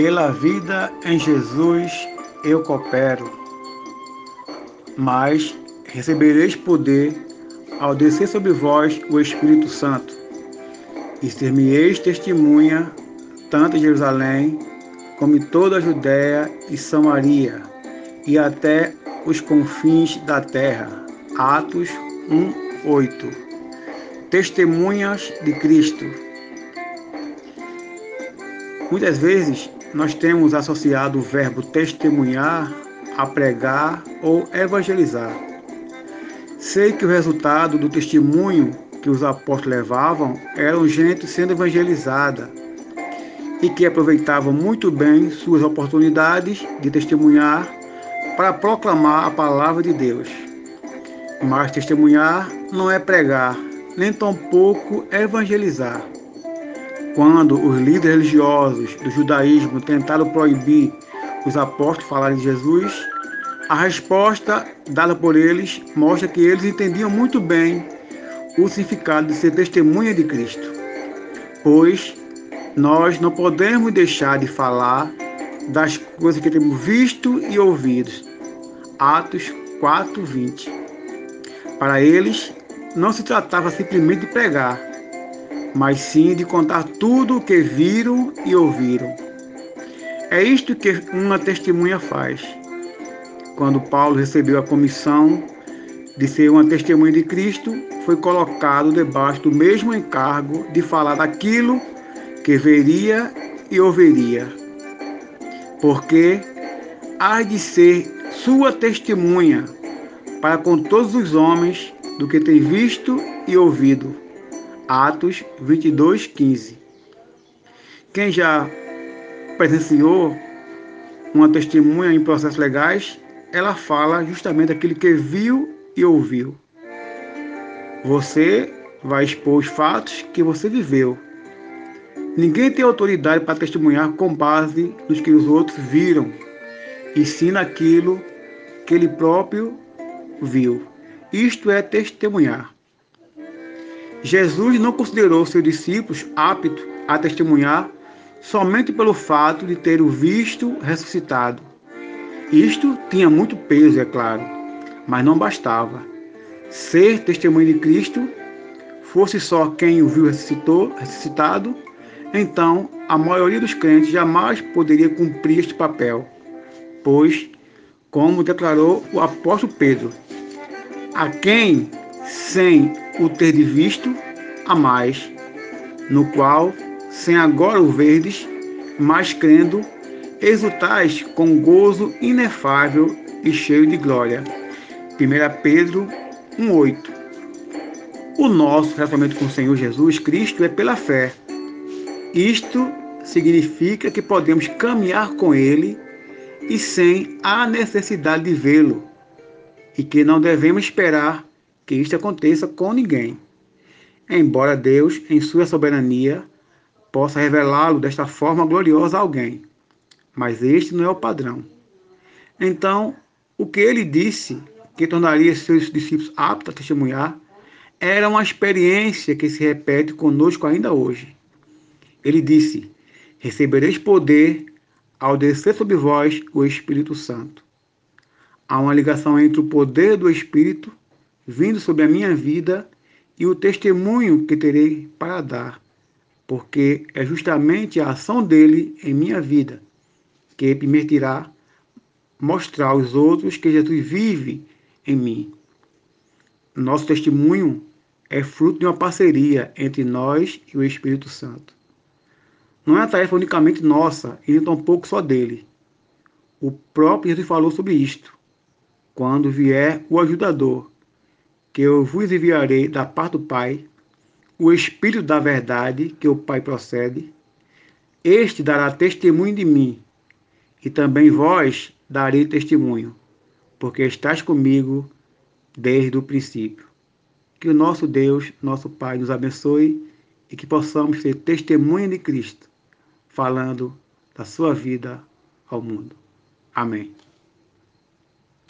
Pela vida em Jesus eu coopero, mas recebereis poder ao descer sobre vós o Espírito Santo, e ser-me-eis testemunha tanto em Jerusalém como em toda a Judéia e Samaria, e até os confins da terra. Atos 1, 8. Testemunhas de Cristo. Muitas vezes nós temos associado o verbo testemunhar a pregar ou evangelizar. Sei que o resultado do testemunho que os apóstolos levavam era gente sendo evangelizada e que aproveitavam muito bem suas oportunidades de testemunhar para proclamar a palavra de Deus. Mas testemunhar não é pregar, nem tampouco evangelizar. Quando os líderes religiosos do judaísmo tentaram proibir os apóstolos falarem de Jesus, a resposta dada por eles mostra que eles entendiam muito bem o significado de ser testemunha de Cristo. Pois nós não podemos deixar de falar das coisas que temos visto e ouvido. Atos 4:20. Para eles, não se tratava simplesmente de pregar, mas sim de contar tudo o que viram e ouviram. É isto que uma testemunha faz. Quando Paulo recebeu a comissão de ser uma testemunha de Cristo, foi colocado debaixo do mesmo encargo de falar daquilo que veria e ouviria. Porque há de ser sua testemunha para com todos os homens do que tem visto e ouvido Atos 22, 15. Quem já presenciou uma testemunha em processos legais, ela fala justamente aquilo que viu e ouviu. Você vai expor os fatos que você viveu. Ninguém tem autoridade para testemunhar com base nos que os outros viram, e sim naquilo que ele próprio viu. Isto é testemunhar. Jesus não considerou seus discípulos aptos a testemunhar somente pelo fato de ter o visto ressuscitado. Isto tinha muito peso, é claro, mas não bastava. Ser testemunho de Cristo fosse só quem o viu ressuscitou, ressuscitado, então a maioria dos crentes jamais poderia cumprir este papel, pois, como declarou o apóstolo Pedro, a quem sem o ter de visto a mais, no qual, sem agora o verdes, mas crendo, exultais com gozo inefável e cheio de glória. 1 Pedro 1,8 O nosso relacionamento com o Senhor Jesus Cristo é pela fé. Isto significa que podemos caminhar com Ele e sem a necessidade de vê-lo, e que não devemos esperar que isto aconteça com ninguém. Embora Deus, em sua soberania, possa revelá-lo desta forma gloriosa a alguém, mas este não é o padrão. Então, o que ele disse que tornaria seus discípulos aptos a testemunhar era uma experiência que se repete conosco ainda hoje. Ele disse: Recebereis poder ao descer sobre vós o Espírito Santo. Há uma ligação entre o poder do Espírito vindo sobre a minha vida e o testemunho que terei para dar, porque é justamente a ação dele em minha vida que permitirá mostrar aos outros que Jesus vive em mim. Nosso testemunho é fruto de uma parceria entre nós e o Espírito Santo. Não é uma tarefa unicamente nossa e nem tampouco só dele. O próprio Jesus falou sobre isto. Quando vier o ajudador, que eu vos enviarei da parte do Pai, o Espírito da verdade, que o Pai procede, este dará testemunho de mim, e também vós darei testemunho, porque estás comigo desde o princípio. Que o nosso Deus, nosso Pai, nos abençoe e que possamos ser testemunha de Cristo, falando da sua vida ao mundo. Amém.